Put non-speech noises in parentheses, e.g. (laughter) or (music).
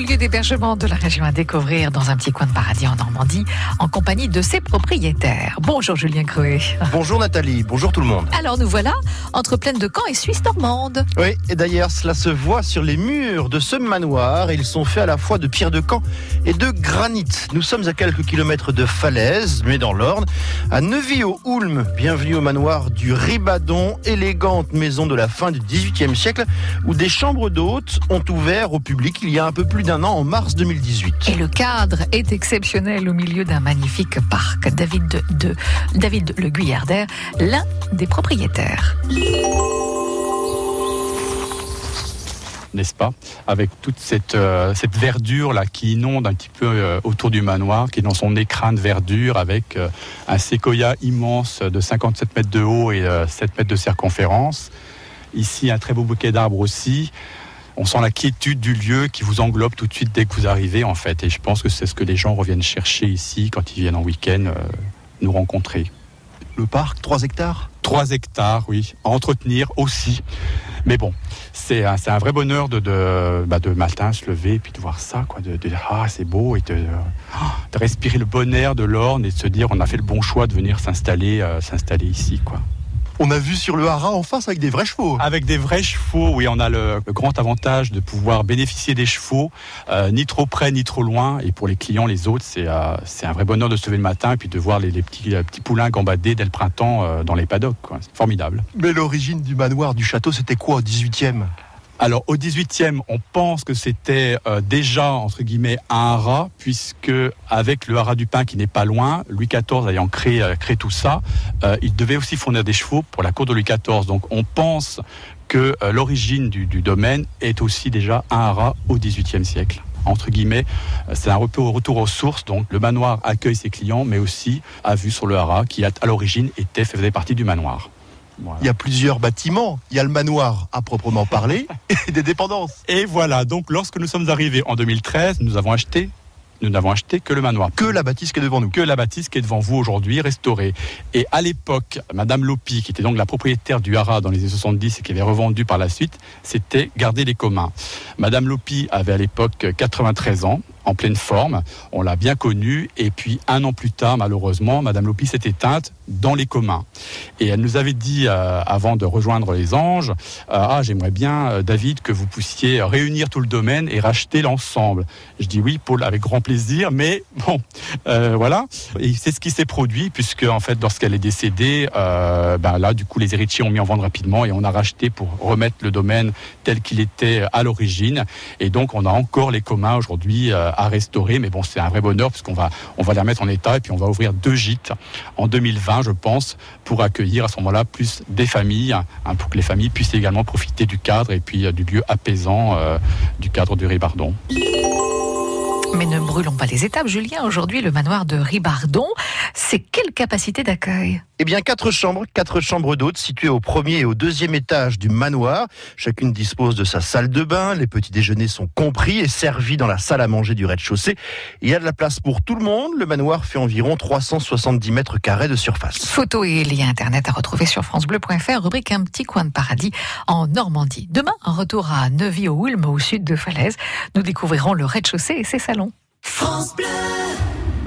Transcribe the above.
lieu d'hébergement de la région à découvrir dans un petit coin de paradis en Normandie, en compagnie de ses propriétaires. Bonjour Julien Cruet. Bonjour Nathalie, bonjour tout le monde. Alors nous voilà entre Plaine de Caen et Suisse normande. Oui, et d'ailleurs cela se voit sur les murs de ce manoir. Ils sont faits à la fois de pierre de Caen et de granit. Nous sommes à quelques kilomètres de falaise, mais dans l'Orne, à Neuvy-au-Houlme. Bienvenue au manoir du Ribadon, élégante maison de la fin du XVIIIe siècle, où des chambres d'hôtes ont ouvert au public il y a un peu plus d'un an, en mars 2018. Et le cadre est exceptionnel au milieu d'un magnifique parc. David de, de David Le Guyarder, l'un des propriétaires. n'est-ce pas? Avec toute cette, euh, cette verdure là qui inonde un petit peu euh, autour du manoir, qui est dans son écrin de verdure, avec euh, un séquoia immense de 57 mètres de haut et 7 mètres de circonférence. Ici, un très beau bouquet d'arbres aussi. On sent la quiétude du lieu qui vous englobe tout de suite dès que vous arrivez, en fait. Et je pense que c'est ce que les gens reviennent chercher ici quand ils viennent en week-end nous rencontrer. Le parc, 3 hectares? 3 hectares, oui. À entretenir aussi. Mais bon, c'est un, un, vrai bonheur de, de, bah de, matin se lever et puis de voir ça, quoi, de, de ah c'est beau et de, de, respirer le bon air de l'Orne et de se dire on a fait le bon choix de venir s'installer, euh, s'installer ici, quoi. On a vu sur le haras en face avec des vrais chevaux. Avec des vrais chevaux, oui, on a le, le grand avantage de pouvoir bénéficier des chevaux, euh, ni trop près ni trop loin. Et pour les clients, les autres, c'est euh, un vrai bonheur de se lever le matin et puis de voir les, les petits, petits poulains gambader dès le printemps euh, dans les paddocks. C'est formidable. Mais l'origine du manoir, du château, c'était quoi au 18e alors au 18e, on pense que c'était euh, déjà entre guillemets un haras, puisque avec le haras du Pin qui n'est pas loin, Louis XIV ayant créé, euh, créé tout ça, euh, il devait aussi fournir des chevaux pour la cour de Louis XIV. Donc on pense que l'origine du, domaine est aussi déjà un haras au 18e siècle entre guillemets, c'est un retour, retour aux sources. Donc, le manoir accueille ses clients, mais aussi a vu sur le haras qui, à l'origine, était faisait partie du manoir. Voilà. Il y a plusieurs bâtiments. Il y a le manoir à proprement parler (laughs) et des dépendances. Et voilà, donc lorsque nous sommes arrivés en 2013, nous avons acheté nous n'avons acheté que le manoir. Que la bâtisse qui est devant nous. Que la bâtisse qui est devant vous aujourd'hui, restaurée. Et à l'époque, Madame Lopi, qui était donc la propriétaire du haras dans les années 70 et qui avait revendu par la suite, c'était garder les communs. Madame Lopi avait à l'époque 93 ans en pleine forme. On l'a bien connue. Et puis, un an plus tard, malheureusement, Madame Lopi s'est éteinte dans les communs. Et elle nous avait dit, euh, avant de rejoindre les anges, euh, Ah, j'aimerais bien, euh, David, que vous puissiez réunir tout le domaine et racheter l'ensemble. Je dis oui, Paul, avec grand plaisir. Mais bon, voilà. Et c'est ce qui s'est produit, puisque, en fait, lorsqu'elle est décédée, ben là, du coup, les héritiers ont mis en vente rapidement et on a racheté pour remettre le domaine tel qu'il était à l'origine. Et donc, on a encore les communs aujourd'hui à restaurer. Mais bon, c'est un vrai bonheur puisqu'on va, on va les remettre en état et puis on va ouvrir deux gîtes en 2020, je pense, pour accueillir à ce moment-là plus des familles, hein, pour que les familles puissent également profiter du cadre et puis euh, du lieu apaisant euh, du cadre du Ribardon. Mais ne brûlons pas les étapes, Julien. Aujourd'hui, le manoir de Ribardon, c'est quelle capacité d'accueil? Eh bien, quatre chambres, quatre chambres d'hôtes situées au premier et au deuxième étage du manoir. Chacune dispose de sa salle de bain. Les petits déjeuners sont compris et servis dans la salle à manger du rez-de-chaussée. Il y a de la place pour tout le monde. Le manoir fait environ 370 mètres carrés de surface. Photos et liens internet à retrouver sur francebleu.fr, rubrique Un petit coin de paradis en Normandie. Demain, un retour à Neuvy-au-Houlme, au sud de Falaise. Nous découvrirons le rez-de-chaussée et ses salons. France Bleu